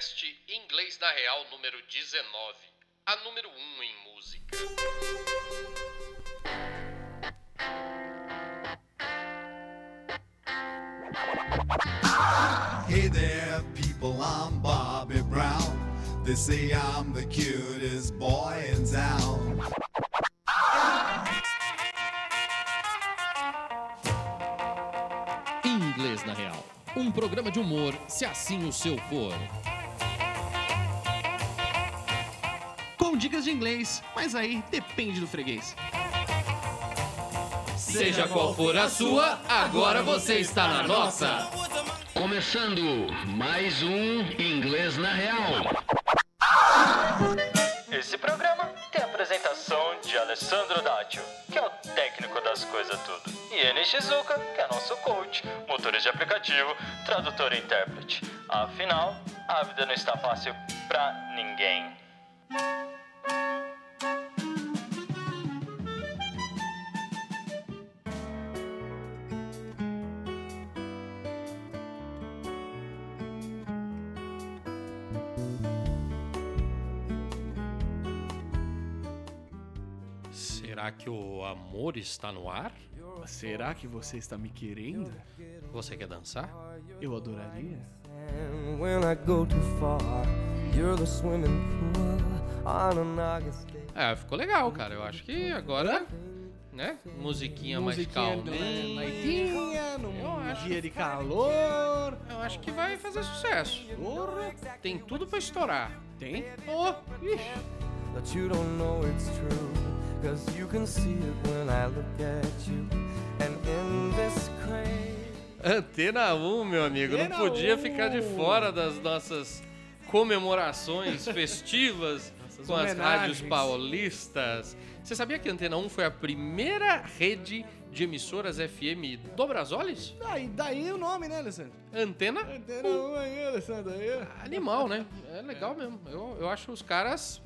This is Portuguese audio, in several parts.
podcast Inglês na Real número 19, a número 1 em música. Hey there, people, I'm Bobby Brown. They say I'm the cutest boy in town. Inglês na Real. Um programa de humor, se assim o seu for. Com dicas de inglês, mas aí depende do freguês. Seja qual for a sua, agora você está na nossa. Começando mais um Inglês na Real. Esse programa tem a apresentação de Alessandro Dátio, que é o técnico das coisas tudo, e Eni Shizuka, que é nosso coach, motorista de aplicativo, tradutor e intérprete. Afinal, a vida não está fácil pra ninguém. Que o amor está no ar? Será que você está me querendo? Você quer dançar? Eu adoraria. And when I go too far, you're the swimming pool on an August day. É, ficou legal, cara. Eu acho que agora, né? Musiquinha, mais Musiquinha na calminha. noitinha, num Eu acho dia de calor. Eu acho que vai fazer sucesso. Porra. Tem tudo pra estourar. Tem? Oh, ixi. Cause you can see it when I look at you. And in this crazy Antena 1, meu amigo. Antena Não podia 1. ficar de fora das nossas comemorações festivas Nossas com as rádios homenagens. paulistas. Você sabia que a Antena 1 foi a primeira rede de emissoras FM do Brasolis? Daí, daí o nome, né, Alessandro? Antena Antena um aí, Alessandro. Aí. Animal, né? É legal mesmo. Eu, eu acho os caras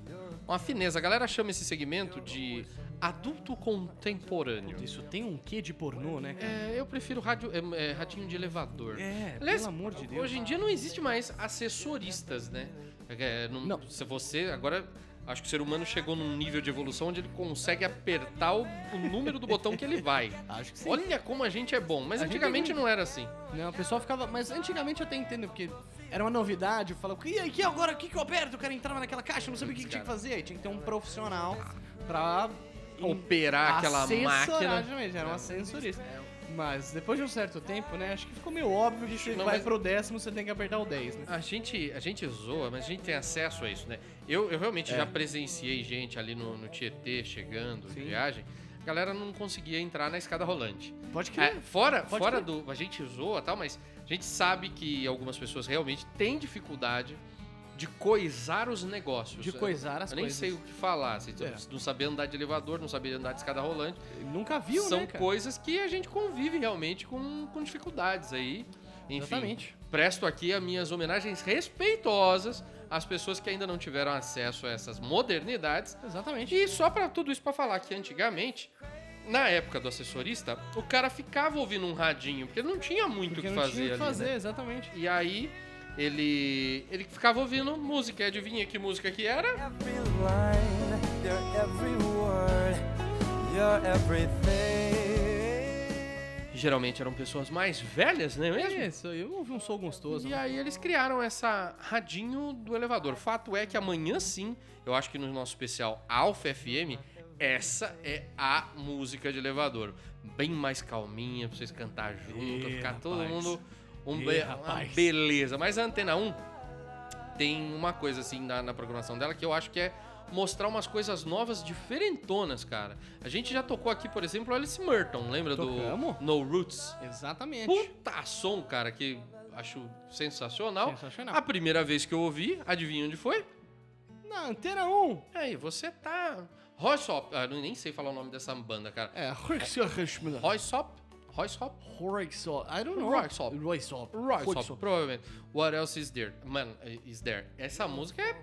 uma fineza. A galera chama esse segmento de adulto contemporâneo. Isso tem um quê de pornô, né, cara? É, eu prefiro rádio, é, é, radinho de elevador. É, Aliás, pelo amor de Deus. Hoje em dia não existe mais assessoristas, né? É, não, Não. Se você agora acho que o ser humano chegou num nível de evolução onde ele consegue apertar o, o número do botão que ele vai. Acho que sim. Olha como a gente é bom, mas A gente antigamente é não era assim. Não, o pessoal ficava. Mas antigamente eu até entendo, porque era uma novidade. Eu falava, e aí, que agora? O que, que eu aperto? O cara entrava naquela caixa, eu não sabia o que, que tinha que fazer. Aí tinha que ter um profissional pra. Operar aquela assessorar, máquina. Justamente, era um ascensorista. Mas depois de um certo tempo, né? Acho que ficou meio óbvio que você Não, vai mas- pro décimo, você tem que apertar o 10, né? A gente, a gente zoa, mas a gente tem acesso a isso, né? Eu, eu realmente É. já presenciei gente ali no, no Tietê chegando, de viagem. A galera não conseguia entrar na escada rolante. Pode É, crer. fora Pode fora do. A gente zoa e tal, mas a gente sabe que algumas pessoas realmente têm dificuldade de coisar os negócios. De coisar as Eu nem coisas. sei o que falar. Assim, É. Não saber andar de elevador, não saber andar de escada rolante. Nunca viu, São né, coisas que a gente convive realmente com, com dificuldades aí. Enfim, Exatamente. presto aqui as minhas homenagens respeitosas às pessoas que ainda não tiveram acesso a essas modernidades. Exatamente. E só pra tudo isso pra falar que antigamente, na época do assessorista, o cara ficava ouvindo um radinho, porque não tinha muito o que não fazer tinha o que ali, fazer, né? exatamente. E aí ele ele ficava ouvindo música, e adivinha que música que era? every line, your every word, your everything. Geralmente eram pessoas mais velhas, não é mesmo? Isso, eu ouvi um som gostoso. E aí eles criaram essa radinho do elevador. Fato é que amanhã sim, eu acho que no nosso especial Alpha FM, essa é a música de elevador. Bem mais calminha, pra vocês cantar junto, Ê, ficar todo rapaz. mundo um Ê, be- uma rapaz. beleza. Mas a Antena 1 tem uma coisa assim na, na programação dela que eu acho que é mostrar umas coisas novas, diferentonas, cara. A gente já tocou aqui, por exemplo, Alice Merton, lembra Tocamos. do No Roots? Exatamente. Puta som, cara, que acho sensacional. Sensacional. A primeira vez que eu ouvi, adivinha onde foi? Na Antena 1. Aí, você tá. Roysop. Ah, nem sei falar o nome dessa banda, cara. É, Roysop. Roysop? Roysop? Roysop. I don't know. Roysop. Roysop. Roysop, provavelmente. What else is there? Mano, is there? Essa música é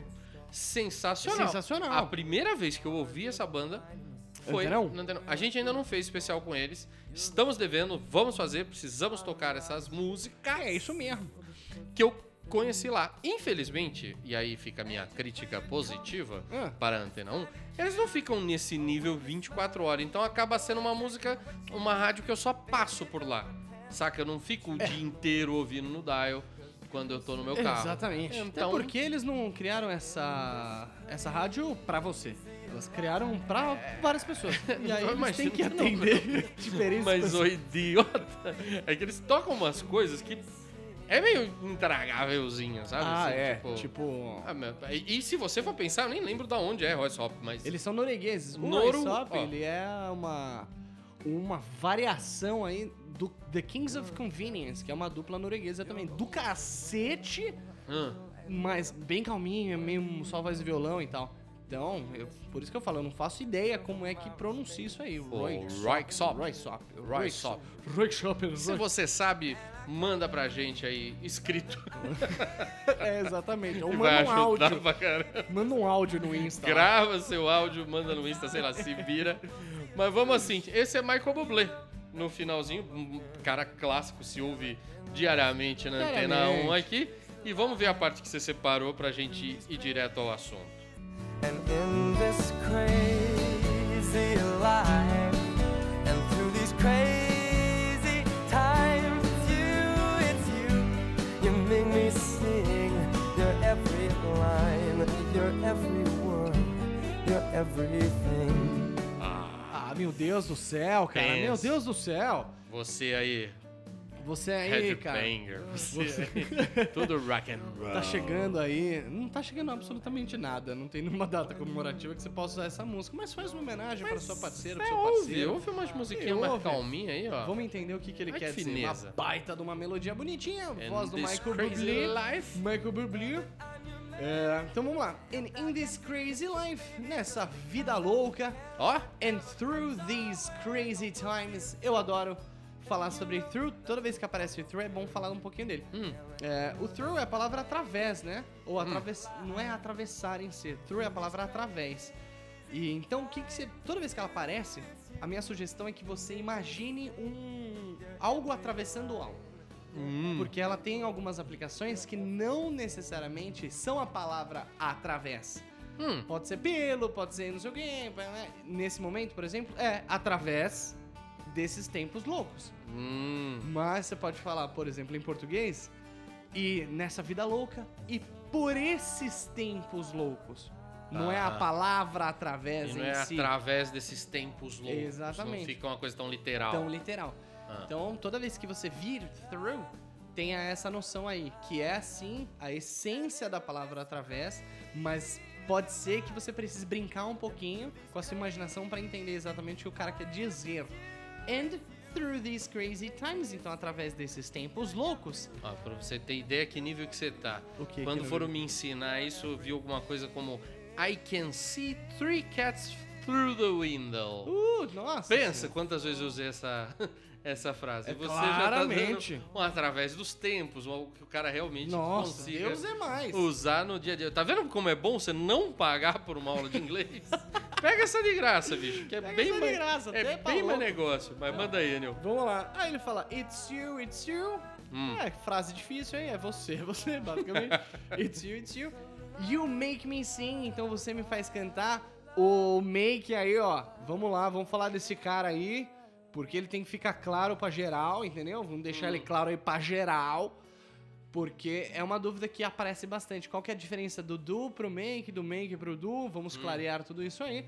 sensacional. É sensacional. A primeira vez que eu ouvi essa banda foi. Antena 1? no Antena 1. A gente ainda não fez especial com eles. Estamos devendo, vamos fazer, precisamos tocar essas músicas. É isso mesmo. que eu conheci lá. Infelizmente, e aí fica a minha crítica positiva Ah. para a Antena 1, eles não ficam nesse nível 24 horas. Então acaba sendo uma música, uma rádio que eu só passo por lá. Saca? Eu não fico o dia inteiro ouvindo no dial quando eu tô no meu carro. Exatamente. Então, Até porque eles não criaram essa, essa rádio pra você. Elas criaram pra várias pessoas. E aí eles têm que atender diferentes Mas o idiota é que eles tocam umas coisas que é meio intragávelzinho, sabe? Ah, Assim, é. tipo- Tipo... Ah, meu, e, e se você for pensar, eu nem lembro da onde é Royce Hop, mas. Eles são noruegueses. O ó. ele é uma, uma variação aí do The Kings of Convenience, que é uma dupla norueguesa também. Do cacete, Ah, mas bem calminho, meio só voz e violão e tal. Então, eu- por isso que eu falo, eu não faço ideia como é que pronuncia isso aí. Roy. Royksop. Royksop. Royksop. se você sabe, manda pra gente aí, escrito. É, exatamente. Ou manda um áudio. Manda um áudio no Insta. lá. Grava seu áudio, manda no Insta, sei lá, se vira. Mas vamos assim, esse é Michael Bublé. No finalzinho, um cara clássico, se ouve diariamente na Antena Diariamente. 1 aqui. E vamos ver a parte que você separou pra gente ir direto ao assunto. And in this crazy life, and through these crazy times, it's you, it's you. You make me sing your every line, your every word, your everything. Ah, meu Deus do céu, cara. Meu Deus do céu. Você aí, Você aí, cara. headbanger, você aí, tudo rock and roll. Tá chegando aí. Não tá chegando absolutamente nada. Não tem nenhuma data comemorativa que você possa usar essa música. Mas faz uma homenagem para sua parceira, pro É, seu ouve, parceiro. ouve umas musiquinhas Ouve. mais calminhas aí, ó. Vamos entender o que, que ele Ai, quer que dizer. Uma baita de uma melodia bonitinha. And voz do Michael Bublé. life. Michael Bublé. É, então vamos lá. And in this crazy life, nessa vida louca, Ó, and through these crazy times, eu adoro falar sobre through. Toda vez que aparece through é bom falar um pouquinho dele. Hum. É, o through é a palavra através, né? Ou através, não é atravessar em si. Through é a palavra através. E então o que, que você. Toda vez que ela aparece, a minha sugestão é que você imagine um algo atravessando algo. Hum. Porque ela tem algumas aplicações que não necessariamente são a palavra através. Hum. Pode ser pelo, pode ser não sei o quê. né? Nesse momento, por exemplo, é através desses tempos loucos. Hum. Mas você pode falar, por exemplo, em português, e nessa vida louca, e por esses tempos loucos. Não é a Ah. palavra através E não em é si. através desses tempos loucos. Exatamente. Não fica uma coisa tão literal. tão literal. Ah. Então, toda vez que você vir through, tenha essa noção aí, que é assim a essência da palavra através, mas pode ser que você precise brincar um pouquinho com a sua imaginação para entender exatamente o que o cara quer dizer. And through these crazy times, então através desses tempos loucos. Ó, pra você ter ideia que nível que você tá. Que Quando que foram nível? me ensinar isso, eu vi alguma coisa como I can see three cats through the window. Uh, nossa. Pensa senhora. quantas vezes eu usei essa, essa frase. É, Você claramente. já tá dando um através dos tempos, um que o cara realmente Nossa, consiga Deus é mais. usar no dia a dia. Tá vendo como é bom você não pagar por uma aula de inglês? Pega essa de graça, bicho, que é Pega bem mais, graça, é pra bem mais negócio. Mas manda aí, Enio. Vamos lá. Aí ele fala, it's you, it's you. Hum. É, frase difícil aí, é você, é você, basicamente. it's you, it's you. You make me sing, então você me faz cantar. O make aí, ó, vamos lá, vamos falar desse cara aí, porque ele tem que ficar claro pra geral, entendeu? Vamos deixar ele claro aí pra geral. Porque é uma dúvida que aparece bastante. Qual que é a diferença do do pro make, do make pro do? Vamos clarear tudo isso aí.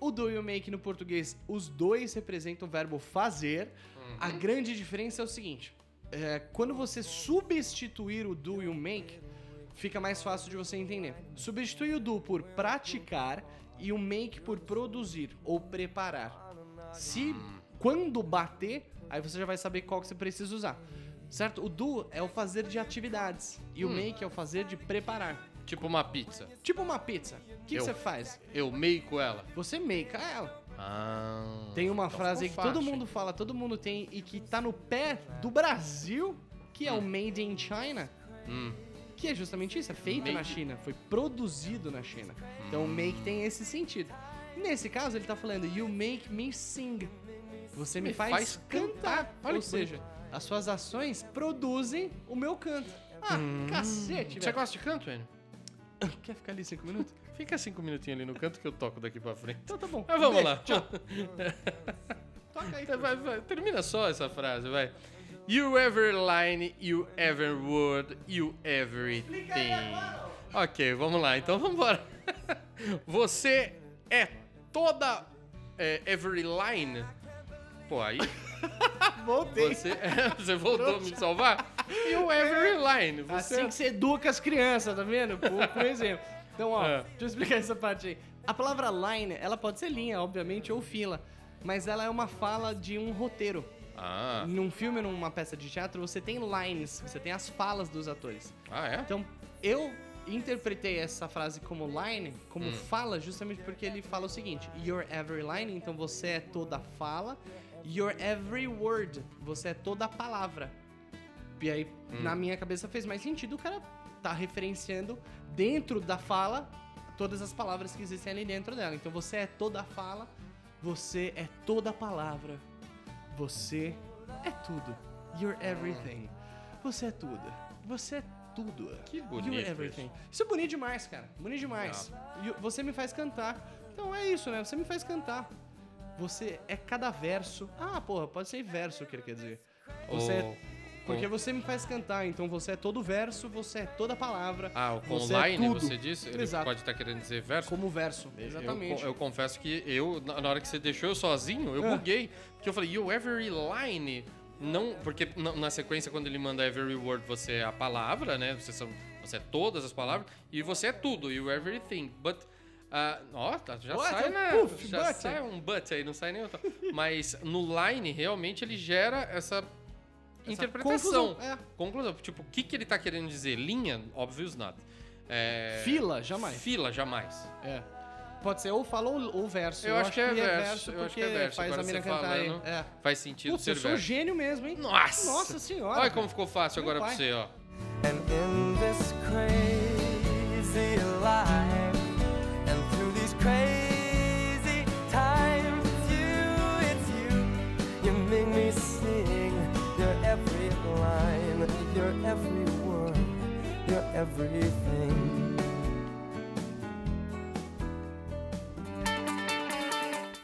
O do e o make no português, os dois representam o verbo fazer. A grande diferença é o seguinte: é, quando você substituir o do e o make, fica mais fácil de você entender. Substitui o do por praticar e o make por produzir ou preparar. Se quando bater, aí você já vai saber qual que você precisa usar. Certo? O do é o fazer de atividades e o make é o fazer de preparar. Tipo uma pizza. Tipo uma pizza. O que, que Eu. você faz? Eu meio ela. Você make ela. Ah. Tem uma então frase que ficou todo fácil. mundo fala, todo mundo tem e que tá no pé do Brasil, que é o Made in China, Hum. Que é justamente isso, é feito na Made- China, foi produzido na China. Então o make tem esse sentido. Nesse caso ele tá falando you make me sing. Você me, Me faz, faz cantar. cantar. Olha Ou seja, as suas ações produzem o meu canto. Ah, cacete, Você velho. gosta de canto, Enio? Quer ficar ali cinco minutos? Fica cinco minutinhos ali no canto que eu toco daqui pra frente. Então tá bom. Mas vamos Beijo, lá. Tchau. Toca aí. Vai, vai, termina só essa frase, vai. You ever line, you ever would, you everything. Ok, vamos lá. Então vamos embora. Você é toda é, every line. Pô, aí Voltei. você, você voltou a me salvar? You every line. Você Assim que você educa as crianças, tá vendo? Com, com exemplo. Então, ó, É. deixa eu explicar essa parte aí. A palavra line, ela pode ser linha, obviamente, ou fila. Mas ela é uma fala de um roteiro. Ah, Num filme, numa peça de teatro, você tem lines, você tem as falas dos atores. ah é? Então, eu interpretei essa frase como line, como fala, justamente porque ele fala o seguinte: You're every line, então você é toda fala. You're every word, você é toda palavra. E aí, na minha cabeça, fez mais sentido o cara tá referenciando dentro da fala todas as palavras que existem ali dentro dela. Então, você é toda fala, você é toda palavra. Você é tudo. You're everything. Você é tudo. Você é tudo. Que bonito You're everything. Isso é bonito demais, cara. Bonito demais. E você me faz cantar. Então é isso, né? Você me faz cantar. Você é cada verso. Ah, porra, pode ser verso que ele quer dizer. Você é- O- Porque o- você me faz cantar, então você é todo verso, você é toda palavra. Ah, o você é line, tudo. você disse? Ele Exato. pode estar querendo dizer verso? Como verso. Exatamente. Eu, eu confesso que eu, na hora que você deixou eu sozinho, eu Ah. buguei. Porque eu falei, you every line. Não, porque na, sequência, quando ele manda every word, você é a palavra, né? Você, são, você é todas as palavras. E você é tudo, you everything. But. ah, ó, tá, já What? sai, né? Puf, já but. sai um but aí, não sai nem outro. Mas no line, realmente, ele gera essa. Interpretação. confusão, é. Conclusão. Tipo, o que, que ele tá querendo dizer? Linha? Obvious not. É, Fila, jamais. Fila, jamais. É. Pode ser ou fala ou, ou verso. Eu, acho, que é verso. eu acho que é verso. Faz Agora a mina você cantar aí. falando, É. Faz sentido Putz, ser eu sou verso. gênio mesmo, hein? Nossa! Nossa senhora. Olha cara. como ficou fácil Meu agora pra pai. você, ó. And in this crazy every word, everything.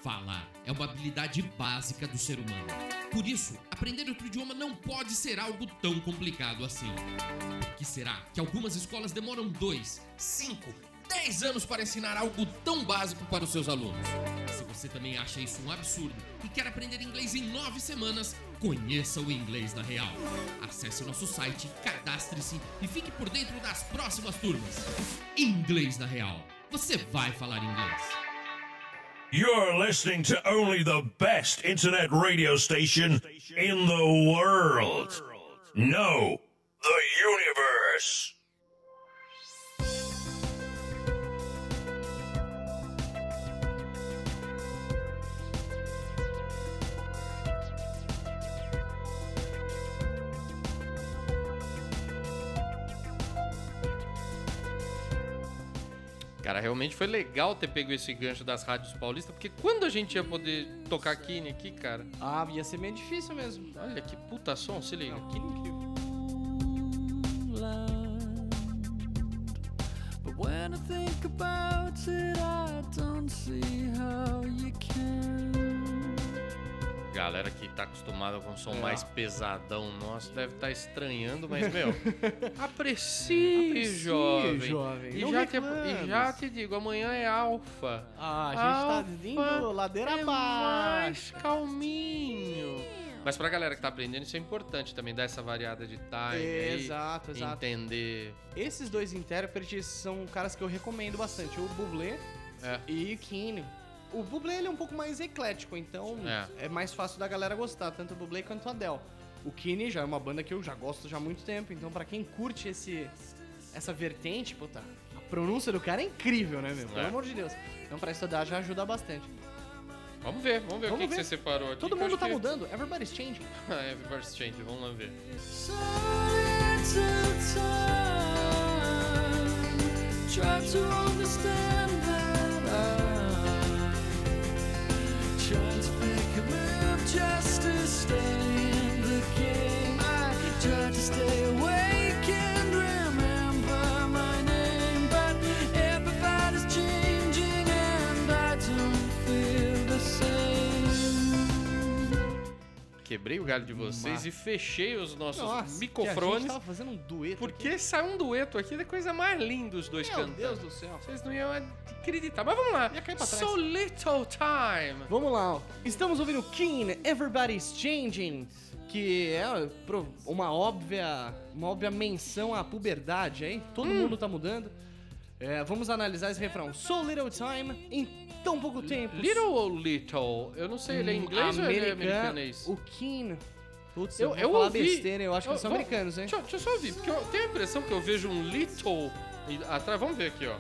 Falar é uma habilidade básica do ser humano. Por isso, aprender outro idioma não pode ser algo tão complicado assim. Por que será que algumas escolas demoram 2, 5, 10 anos para ensinar algo tão básico para os seus alunos? Se você também acha isso um absurdo e quer aprender inglês em 9 semanas, conheça o Inglês na Real. Acesse nosso site, cadastre-se e fique por dentro das próximas turmas. Inglês na Real. Você vai falar inglês. You're listening to only the best internet radio station in the world. No, the universe. Cara, realmente foi legal ter pego esse gancho das rádios paulistas, porque quando a gente ia poder tocar Kine aqui, cara? Ah, ia ser meio difícil mesmo. Olha que puta som, se liga. Que incrível. But when I think about it, I don't see how you can. Galera que tá acostumada com um som É. mais pesadão nosso deve estar estranhando, mas, meu, aprecie, Aprecie, jovem. jovem. E já, te, e já te digo, amanhã é alfa. Ah, a gente Alfa tá indo ladeira é mais abaixo. calminho. Mas pra galera que tá aprendendo, isso é importante também, dar essa variada de time. Exato, exato. Entender. Esses dois intérpretes são caras que eu recomendo bastante. O Bublé É. e o Kine. O Bublé ele é um pouco mais eclético, então É. é. mais fácil da galera gostar, tanto o Bublé quanto o Adele. O Kine já é uma banda que eu já gosto já há muito tempo, então pra quem curte esse essa vertente, puta, a pronúncia do cara é incrível, né, meu? Pelo É. amor de Deus. Então pra estudar já ajuda bastante. Vamos ver, vamos ver o Vamos que, que ver. você separou aqui. Todo que mundo tá que- mudando, everybody's changing. É, Everybody's change, vamos lá ver. Try to understand quebrei o galho de vocês e fechei os nossos Nossa, que a gente microfones. tava fazendo um dueto. Porque saiu um dueto aqui da coisa mais linda os dois aqui. Meu cantando. Deus do céu. Vocês não iam acreditar. Mas vamos lá. Ia cair pra trás. So Little Time. Vamos lá. Estamos ouvindo Keen, Everybody's Changing, que é uma óbvia, uma óbvia menção à puberdade, hein? Todo mundo tá mudando. É, vamos analisar esse refrão. So little time, em tão pouco tempo. Little ou Little? Eu não sei, ele é Hum, inglês ou ele é americano- americanês? O Keen. Putz, Eu, eu, eu ouvi. besteira, eu acho que Eu- eles são vamos- americanos, hein? Deixa, eu- deixa eu só ouvir, porque eu tenho a impressão que eu vejo um Little atrás. Vamos ver aqui, ó.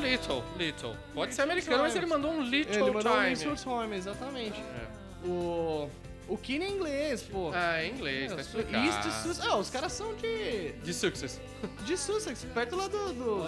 Little, Little. Pode ser americano, mas ele mandou um Little Ele mandou um Time. Little Time, exatamente. É. O, o Keen é inglês, pô. Ah, é inglês, tá explicado. East Sussex. Ah, os caras são de, De Success. de Sussex, perto lá do... do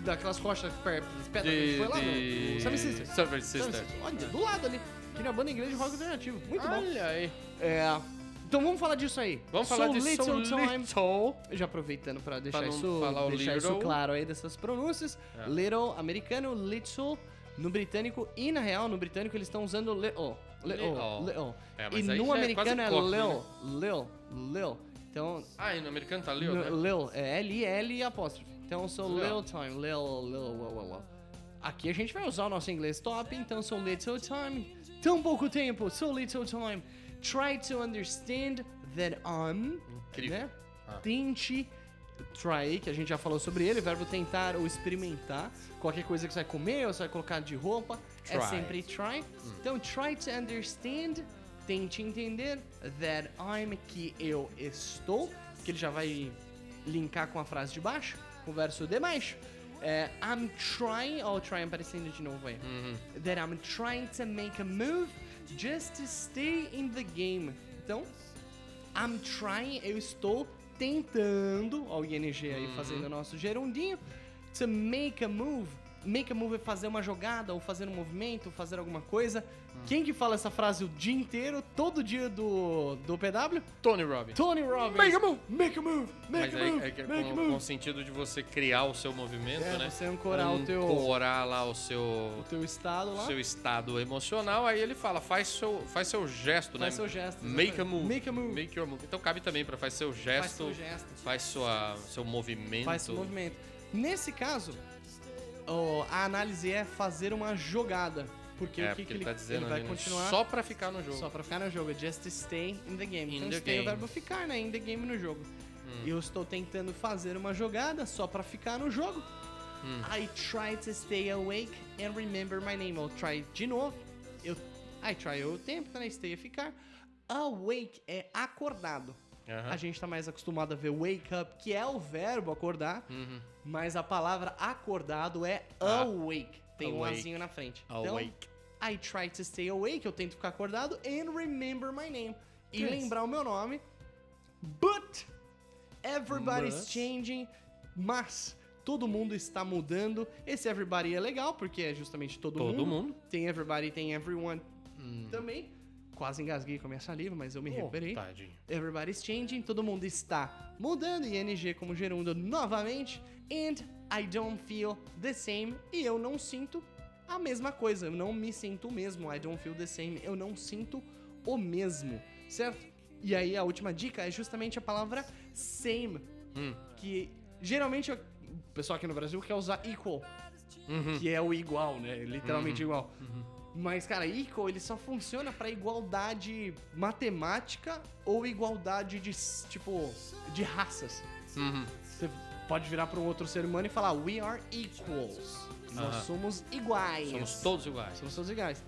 daquelas costas perto, que gente De, foi lá de... no Seven Sisters. Seven Sisters. Olha, do lado ali. Que é a banda inglesa de rock alternativo. Muito bom. Olha aí. É, então vamos falar disso aí. Vamos falar so de little So time. Little. Já aproveitando pra deixar, não isso, falar deixar isso claro aí dessas pronúncias. É. Little americano, little no britânico e na real no britânico eles estão usando little. Little, Little. little. É, e mas aí no é americano é, quase cockney, lil, lil, lil. Então, Ah, e no americano tá Lil, no- né? lil, é L-I-L e apóstrofe. Então, sou Lil. little time, lil, lil, lil. Aqui a gente vai usar o nosso inglês top, então so little time. Tão pouco tempo, so little time. Try to understand that I'm. Incrível. Né? Ah. Tente. Try, que a gente já falou sobre ele, verbo tentar ou experimentar. Qualquer coisa que você vai comer ou você vai colocar de roupa, é Try. sempre try. Então, try to understand, tente entender that I'm, que eu estou, que ele já vai linkar com a frase de baixo, com o verso de baixo. É, I'm trying, ó, o try aparecendo de novo aí. That I'm trying to make a move just to stay in the game. Então, I'm trying, eu estou tentando, ó o ING aí fazendo o nosso gerundinho, to make a move. Make a move é fazer uma jogada, ou fazer um movimento, fazer alguma coisa. Quem que fala essa frase o dia inteiro, todo dia do, do PW? Tony Robbins. Tony Robbins. Make a move! Make a move! Mas Make a aí move! é que é make a com, move! com o sentido de você criar o seu movimento, É, né? você ancorar o teu- Ancorar lá o seu, O teu estado lá. seu estado emocional. Aí ele fala, faz seu, faz seu gesto, né? Faz seu gesto, Make a move. Make a move. Make your move. Então cabe também pra faz seu gesto. seu gesto. Faz sua, seu movimento. Faz o movimento. Nesse caso, a análise é fazer uma jogada. Porque É, o que, porque que ele tá dizendo ele vai ali, né? continuar Só pra ficar no jogo. Só pra ficar no jogo, just stay in the game. In então the stay é o game. verbo ficar, né? In the game no jogo. Hum. Eu estou tentando fazer uma jogada só pra ficar no jogo. Hum. I try to stay awake and remember my name. Eu try de novo. Eu, I try o tempo, né? Stay é ficar. Awake é acordado. Aham. A gente tá mais acostumado a ver wake up, que é o verbo acordar, Uhum. mas a palavra acordado é Ah. awake. Tem um Awake. azinho na frente. Então, Awake. I try to stay awake, eu tento ficar acordado, and remember my name. E Yes. lembrar o meu nome. But everybody's Mas- changing. Mas todo mundo está mudando. Esse everybody é legal, porque é justamente todo, Todo mundo. Tem everybody, tem everyone também. Quase engasguei com a minha saliva, mas eu me Oh, recuperei. tadinho. Everybody's changing, todo mundo está mudando, ING como gerúndio novamente. And I don't feel the same. E eu não sinto a mesma coisa. Eu não me sinto o mesmo. I don't feel the same. Eu não sinto o mesmo, certo? E aí a última dica é justamente a palavra same. Hum. Que geralmente o pessoal aqui no Brasil quer usar equal. Uhum. Que é o igual, né? Literalmente igual. Mas, cara, equal ele só funciona pra igualdade matemática ou igualdade de, tipo, de raças. Uhum. Você pode virar pra um outro ser humano e falar, we are equals. Nós Aham. somos iguais. Somos todos iguais. Somos todos iguais.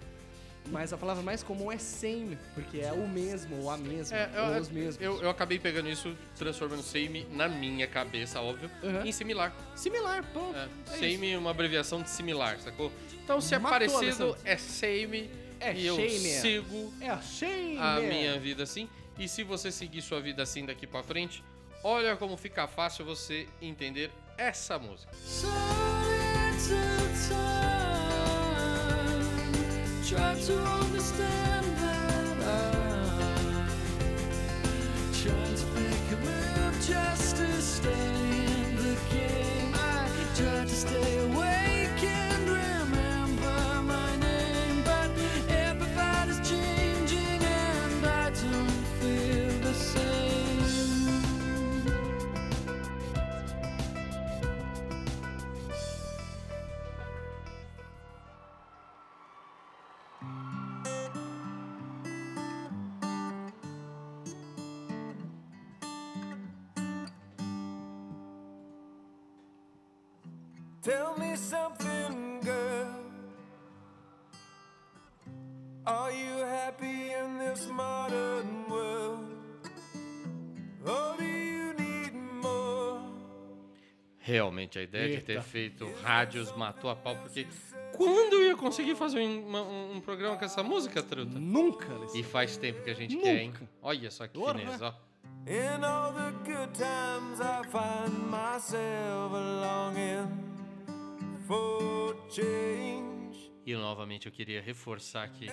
Mas a palavra mais comum é same, porque é o mesmo, ou a mesma, É, ou eu, os mesmos. eu, eu acabei pegando isso, transformando same na minha cabeça, óbvio, Uhum. em similar. Similar, pronto. É, É same é uma abreviação de similar, sacou? Então se é Matou, parecido, é same, É e eu sigo É a minha vida assim. E se você seguir sua vida assim daqui pra frente, olha como fica fácil você entender essa música. Try to understand Realmente, a ideia de ter Eita. feito rádios matou a pau, porque quando eu ia conseguir fazer um, um- um programa com essa música, truta? Nunca, Alessandro. E faz tempo que a gente quer, hein? Nunca. Olha só que fineza, ó. In all the good times, I find myself longing for change. E novamente eu queria reforçar que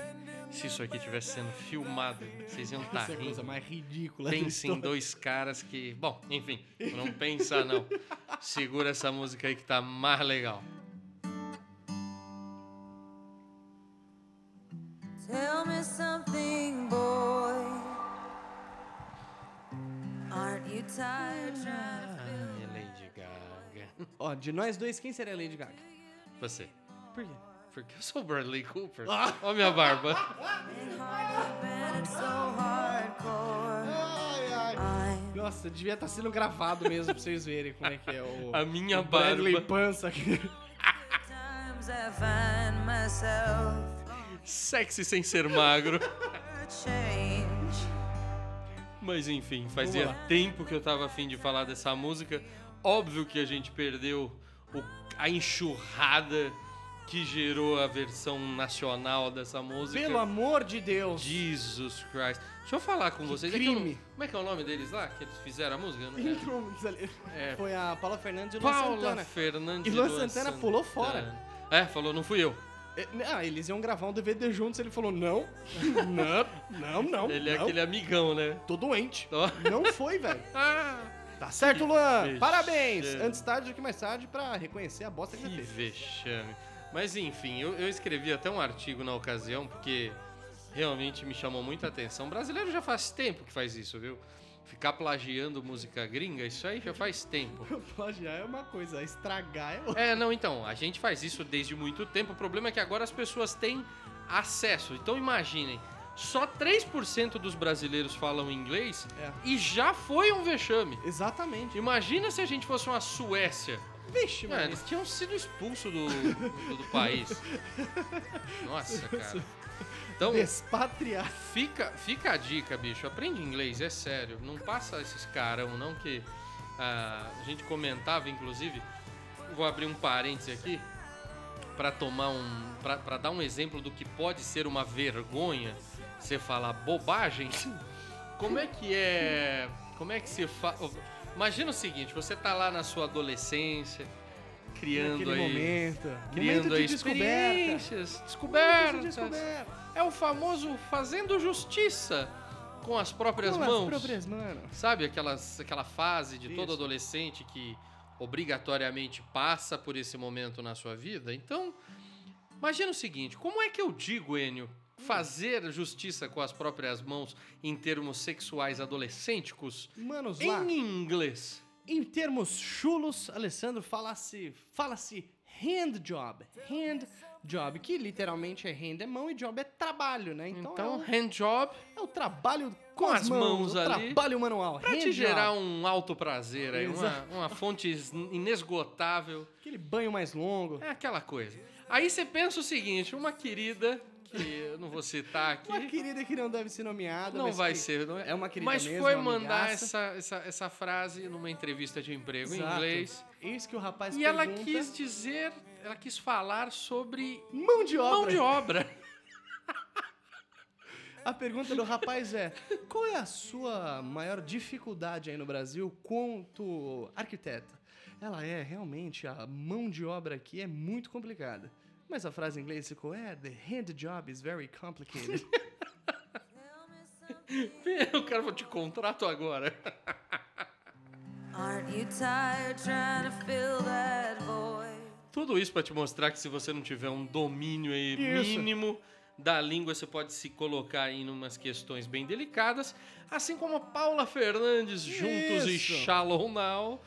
se isso aqui tivesse sendo filmado, vocês iam estar Essa é a coisa rindo. mais ridícula da Pense em dois caras que. Bom, enfim, não pensa não. Segura essa música aí que tá mais legal. Tell me something, boy. Aren't you tired trying to Ai, Lady Gaga. Ó, de nós dois, quem seria a Lady Gaga? Você. Por quê? Porque eu sou o Bradley Cooper. Ah. Ó minha barba. Nossa, devia estar sendo gravado mesmo pra vocês verem como é que é o. A minha o Bradley barba. Pança aqui. Sexy sem ser magro. a change. Mas enfim, fazia tempo que eu tava afim de falar dessa música. Óbvio que a gente perdeu o- a enxurrada que gerou a versão nacional dessa música. Pelo amor de Deus. Jesus Christ. Deixa eu falar com vocês. é que eu não- crime. como é que é o nome deles lá? Que eles fizeram a música? Eu não- ali. É. Foi a Paula Fernandes e Luan Paula Santana. Fernandes E Luan Luan Santana pulou Santana. É, falou, não fui eu. É, Ah, eles iam gravar um DVD juntos, ele falou, não, não, não, não, Ele é não, aquele amigão, né? tô doente. Ó. Não foi, velho. Ah, Tá certo, Luan. Parabéns. Antes tarde do que mais tarde pra reconhecer a bosta que que ele fez. vexame. Mas enfim, eu, eu escrevi até um artigo na ocasião, porque realmente me chamou muita atenção. O brasileiro já faz tempo que faz isso, viu? Ficar plagiando música gringa, isso aí já faz tempo. Plagiar é uma coisa, estragar é outra. É, não, então, a gente faz isso desde muito tempo. O problema é que agora as pessoas têm acesso. Então imaginem, só 3% dos brasileiros falam inglês É. e já foi um vexame. Exatamente. Imagina se a gente fosse uma Suécia. Vixe, mano. eles tinham sido expulsos do, do, do país. Nossa, cara. Então, Despatriar. fica, fica a dica, bicho. Aprende inglês, é sério. Não passa esses carão, não, que ah, a gente comentava, inclusive. Vou abrir um parêntese aqui para tomar um. Pra dar um exemplo do que pode ser uma vergonha você falar bobagem. Como é que é. Como é que se fala. Imagina o seguinte, você tá lá na sua adolescência, criando Naquele aí. momento. Criando momento aí de descoberta. experiências, Momento de descobertas. descoberta. É o famoso fazendo justiça com as próprias Com as mãos. próprias mãos. Sabe aquelas, aquela fase de todo Isso. adolescente que obrigatoriamente passa por esse momento na sua vida? Então, imagina o seguinte: como é que eu digo, Enio, fazer justiça com as próprias mãos em termos sexuais adolescênticos Manos lá. em inglês? Em termos chulos, Alessandro, fala-se fala-se hand job. Hand job, que literalmente é hand é mão e job é trabalho, né? Então, Então, é, o, hand job é o trabalho com, Com as, mãos, mãos o ali, trabalho manual. Pra hand te gerar job. um alto prazer aí, uma, uma fonte inesgotável. Aquele banho mais longo. É aquela coisa. Aí você pensa o seguinte, uma querida, que eu não vou citar aqui, Uma querida que não deve ser nomeada. não vai ser, não é? É uma querida Mas mesmo, foi uma mandar essa, essa, essa frase numa entrevista de emprego em Exato. inglês. Eis que o rapaz E ela pergunta, quis dizer, ela quis falar sobre Mão de obra. mão de obra. A pergunta do rapaz é: qual é a sua maior dificuldade aí no Brasil quanto arquiteta? Ela é realmente a mão de obra aqui é muito complicada. Mas a frase em inglês ficou: é, the hand job is very complicated. Eu quero vou te contrato agora. Aren't you tired trying to fill that void? Tudo isso pra te mostrar que se você não tiver um domínio mínimo da língua, você pode se colocar aí em umas questões bem delicadas, assim como a Paula Fernandes juntos e Isso. Shallow Now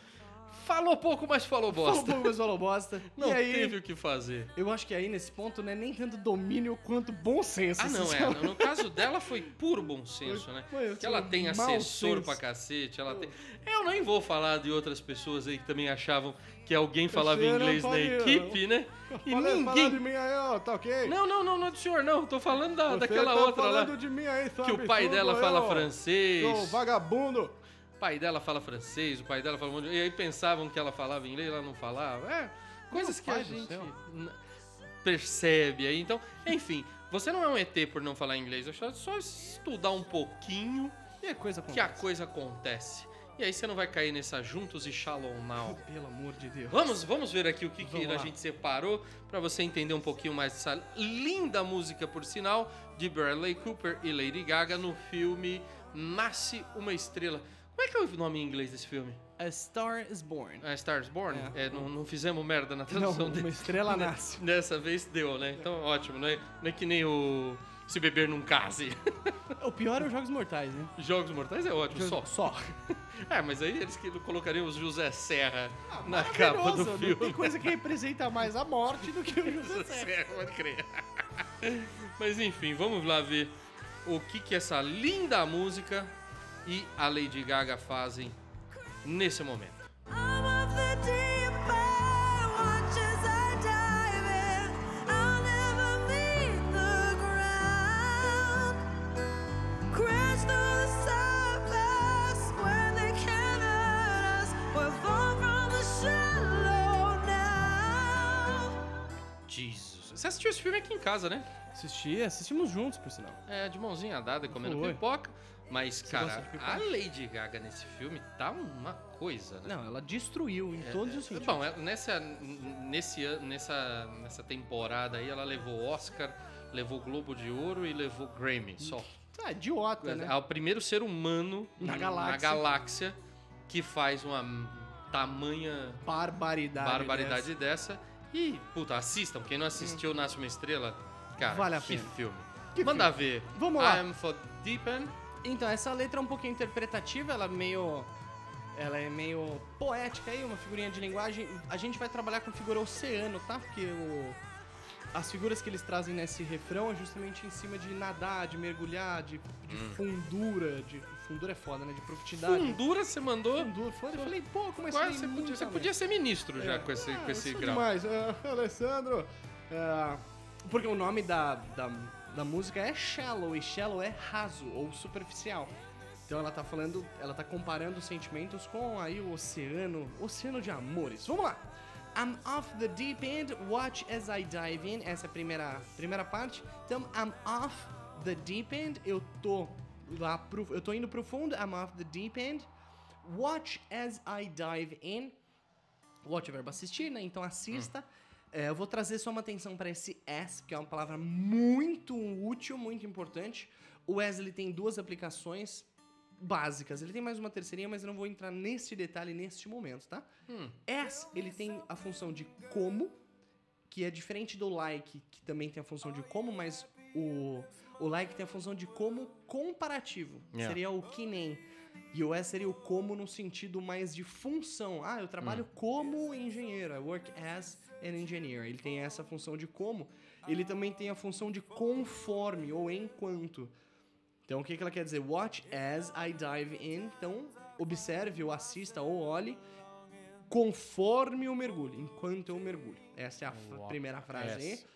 Falou pouco, mas falou Falou bosta. pouco, mas falou bosta. Não aí, teve o que fazer. eu acho que aí nesse ponto não é nem tanto domínio quanto bom senso. Ah, não, é. sinceramente. No, caso dela foi puro bom senso, né? Foi, Que ela foi tem assessor senso. pra cacete, ela tem... Eu nem vou falar de outras pessoas aí que também achavam que alguém falava não inglês na equipe, né? E Fala- ninguém... de mim aí, ó, tá ok? Não, não, não, não é do senhor, não. Tô falando da, daquela tá outra lá. aí, Que o pai dela aí, fala francês. Seu vagabundo. O pai dela fala francês, o pai dela fala um monte de... E aí pensavam que ela falava inglês, ela não falava. É, coisas Meu que a gente percebe aí. Então, enfim, você não é um ET por não falar inglês. É só- só estudar um pouquinho E a coisa que a coisa acontece. E aí você não vai cair nessa juntos e shalom now. Pelo amor de Deus. Vamos, vamos ver aqui o que, que a gente separou pra você entender um pouquinho mais dessa linda música, por sinal, de Bradley Cooper e Lady Gaga no filme Nasce uma Estrela. Como é que é o nome em inglês desse filme? A Star is Born. A Stars Born? É. É, não, não fizemos merda na Não, tradução uma dele. estrela nasce. Dessa vez deu, né? Então ótimo, não é, não é que nem o Se Beber Num Case. O pior é os Jogos Mortais, né? Jogos Mortais é ótimo, só. Só. É, mas aí eles que colocariam o José Serra na capa do Maravilhoso, filme. Não tem coisa que representa mais a morte do que o José Serra. Serra, pode crer. Mas enfim, vamos lá ver o que que essa linda música e a Lady Gaga fazem nesse momento. Jesus. Você assistiu esse filme aqui em casa, né? Assisti, assistimos juntos, por sinal. É, de mãozinha dada, comendo Foi. pipoca. Mas, gosta cara, a Lady Gaga nesse filme tá uma coisa, né? Não, ela destruiu em todos os sentidos. Bom, é- nessa, nesse, nessa, nessa temporada aí, ela levou Oscar, levou Globo de Ouro e levou Grammy, só. Ah, idiota, né? É o primeiro ser humano Na na galáxia. galáxia que faz uma tamanha Barbaridade. barbaridade dessa. E, puta, assistam. Quem não assistiu Nasce uma Estrela, cara, Vale a que pena. filme. Que Manda ver. Vamos lá. I'm for Deep End. Então, essa letra é um pouquinho interpretativa, ela é meio. Ela é meio poética aí, uma figurinha de linguagem. A gente vai trabalhar com figura oceano, tá? Porque o, as figuras que eles trazem nesse refrão é justamente em cima de nadar, de mergulhar, de, de Hum. fundura. De, fundura é foda, né? De profundidade. Fundura você mandou. Fundura, foda. Eu falei, pô, como é que você, podia, você podia ser ministro já com esse, com esse grau. Demais. É, Alessandro, é, porque o nome da, da, da música é Shallow, e Shallow é raso ou superficial. Então ela tá falando, ela tá comparando sentimentos com aí o oceano, oceano de amores. Vamos lá. I'm off the deep end, watch as I dive in. Essa é a primeira, primeira parte. Então, I'm off the deep end, eu tô lá pro, eu tô indo pro fundo, I'm off the deep end. Watch as I dive in. Watch é verbo assistir, né? Então assista. É, eu vou trazer só uma atenção para esse as, que é uma palavra muito útil, muito importante. O as ele tem duas aplicações básicas. Ele tem mais uma terceirinha, mas eu não vou entrar nesse detalhe neste momento, tá? As, ele tem a função de como, que é diferente do like, que também tem a função de como, mas o, o like tem a função de como comparativo. Yeah. Seria o que nem. E o as seria o como no sentido mais de função. Ah, eu trabalho como engenheiro. I work as an engineer. Ele tem essa função de como. Ele também tem a função de conforme ou enquanto. Então, o que, que ela quer dizer? Watch as I dive in. Então, observe ou assista ou olhe conforme eu mergulho, enquanto eu mergulho. Essa é a primeira frase aí. Yes.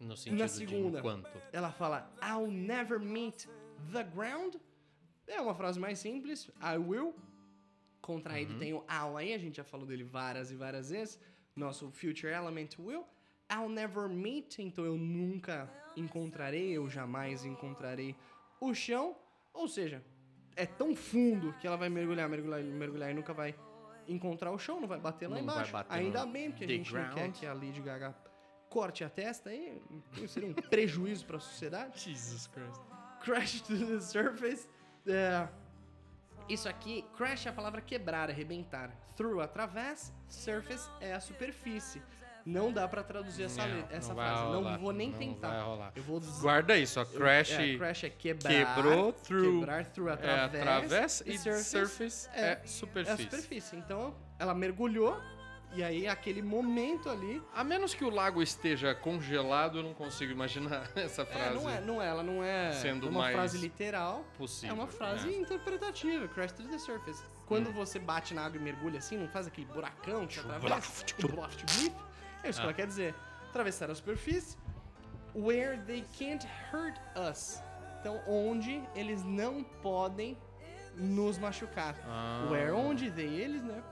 No sentido Na segunda, de enquanto. ela fala I'll never meet the ground. É uma frase mais simples. I will. Contraído tem o I'll aí, a gente já falou dele várias e várias vezes. Nosso future element will. I'll never meet, então eu nunca encontrarei, eu jamais encontrarei o chão. Ou seja, é tão fundo que ela vai mergulhar, mergulhar, mergulhar e nunca vai encontrar o chão, não vai bater lá Não vai embaixo. bater Ainda bem, porque a gente não quer ground. que a Lady Gaga corte a testa aí, seria um prejuízo para a sociedade. Jesus Christ. Crash to the surface. é, isso aqui, crash é a palavra quebrar, arrebentar. Through, através. Surface é a superfície. Não dá pra traduzir essa, Não, essa não frase. rolar, não vou nem não tentar. Eu vou dizer. Guarda isso, ó. Crash, É, crash é quebrar. quebrou, through, Quebrar through é através. através e surface surface, é, é- É superfície. a superfície. Então, ela mergulhou. E aí, aquele momento ali. A menos que o lago esteja congelado, eu não consigo imaginar essa É, frase não é, não é, ela não é sendo uma frase literal. possível. É uma frase É. interpretativa, crash through the surface. Quando você bate na água e mergulha assim, não faz aquele buracão que atravessa? É isso que Ah. ela quer dizer. Atravessar a superfície, where they can't hurt us. Então, onde eles não podem nos machucar. Ah. Where, onde, they, eles, né?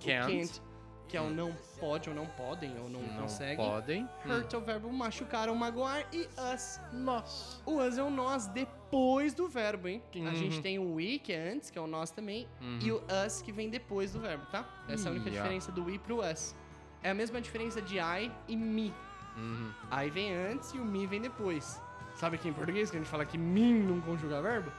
O Can't. Que é o não pode ou não podem ou não, Não conseguem. podem. Hurt é o verbo machucar ou magoar e us. Nós. O us é o nós depois do verbo, hein? A Uhum. gente tem o we, que é antes, que é o nós também, Uhum. e o us, que vem depois do verbo, tá? Essa é a única Ia. diferença do we pro us. É a mesma diferença de I e me. Uhum. I vem antes e o me vem depois. Sabe que em português, que a gente fala que me não conjuga verbo?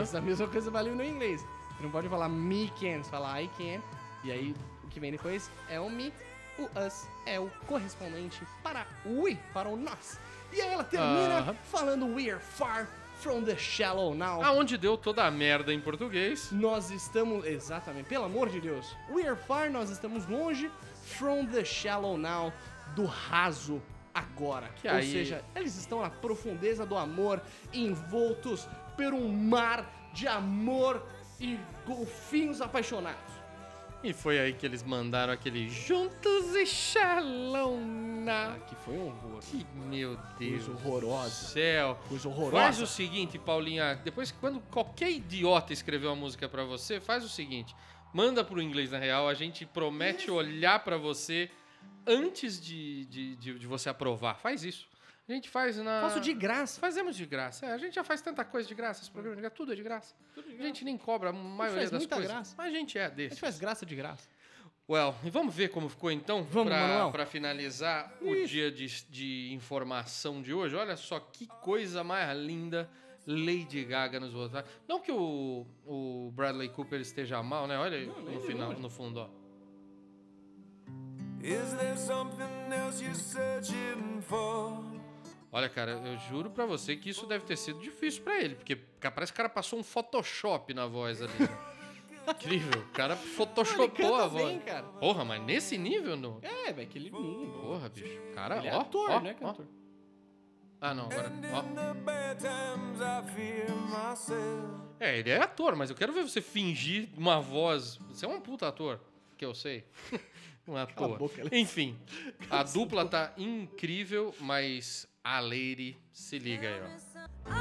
Essa mesma coisa vale no inglês. Você não pode falar me can, você fala I can. E aí, o que vem depois é o me. O us é o correspondente para we, para o nós. E aí ela termina Aham. falando We are far from the shallow now. Aonde deu toda a merda em português. Nós estamos, exatamente, pelo amor de Deus. We are far, nós estamos longe from the shallow now, do raso agora. Que Ou aí- seja, eles estão na profundeza do amor, envoltos por um mar de amor e golfinhos apaixonados. E foi aí que eles mandaram aquele Juntos e Shalom na... Ah, que foi um horror. Que, meu Deus Coisa horrorosa. do céu. Coisa horrorosa. Faz o seguinte, Paulinha, depois quando qualquer idiota escrever uma música pra você, faz o seguinte, manda pro inglês na real, a gente promete olhar pra você antes de, de, de, de você aprovar. Faz isso. A gente faz na... Faço de graça. Fazemos de graça. É, a gente já faz tanta coisa de graça, esse programa de graça, tudo é de graça. A gente nem cobra a maioria faz das muita coisas. graça. Mas a gente é A desse. gente faz graça de graça. Well, e vamos ver como ficou então? Pra finalizar o dia de, de informação de hoje. Olha só que coisa mais linda. Lady Gaga nos votar. Não que o, o Bradley Cooper esteja mal, né? Olha aí no final, no fundo, ó. Is there something else you're searching for? Olha, cara, eu juro pra você que isso deve ter sido difícil pra ele, porque parece que o cara passou um Photoshop na voz ali. Incrível, o cara photoshopou a voz. bem, cara. Porra, mas nesse nível, não? É, velho, aquele lindo. Porra, bicho. Cara, Ele é ó, ator, ó, né, ó. cantor? Ah, não, agora. Ó. in the bad times I fear myself. É, ele é ator, mas eu quero ver você fingir uma voz. Você é um puta ator, que eu sei. Uma Cala a porra. boca, Alex. Enfim, a dupla tá incrível, mas a Lady se liga aí, ó.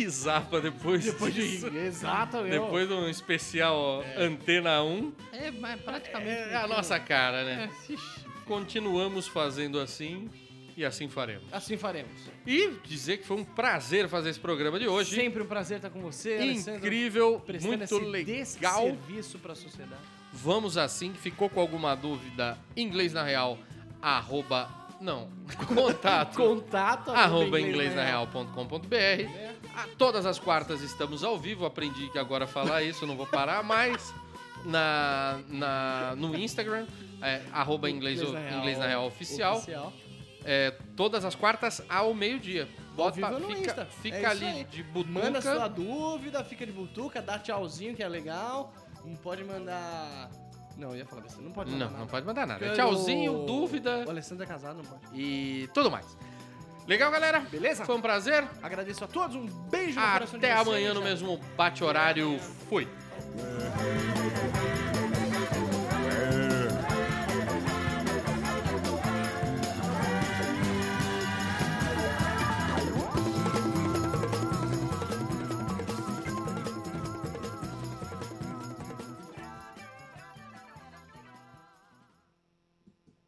Frank Zappa depois, Depois disso. de. Exatamente. Depois de um especial ó, Antena 1. É, mas praticamente. É a nossa cara, né? É, Continuamos fazendo assim e assim faremos. assim faremos. E dizer que foi um prazer fazer esse programa de hoje. Sempre um prazer estar com você, Alessandro, Incrível, muito esse legal. serviço para a sociedade. Vamos assim, ficou com alguma dúvida, inglês na real, arroba, não, contato, Contato arroba inglesnareal.com.br. A todas as quartas estamos ao vivo, aprendi que agora falar isso, não vou parar mais. Na, na, no Instagram, é, arroba inglês, inglês na real oficial. oficial. É, todas as quartas ao meio-dia. Bota, fica, fica É ali de butuca. Manda sua dúvida, fica de butuca, dá tchauzinho que é legal. Não pode mandar. Não, eu ia falar besteira. Não pode mandar. Não, nada. não pode mandar nada. Porque Tchauzinho, o- dúvida O Alessandro é casado, não pode. e tudo mais. Legal, galera? Beleza? Foi um prazer. Agradeço a todos, um beijo no coração de Até vocês, amanhã no mesmo bate-horário. Fui.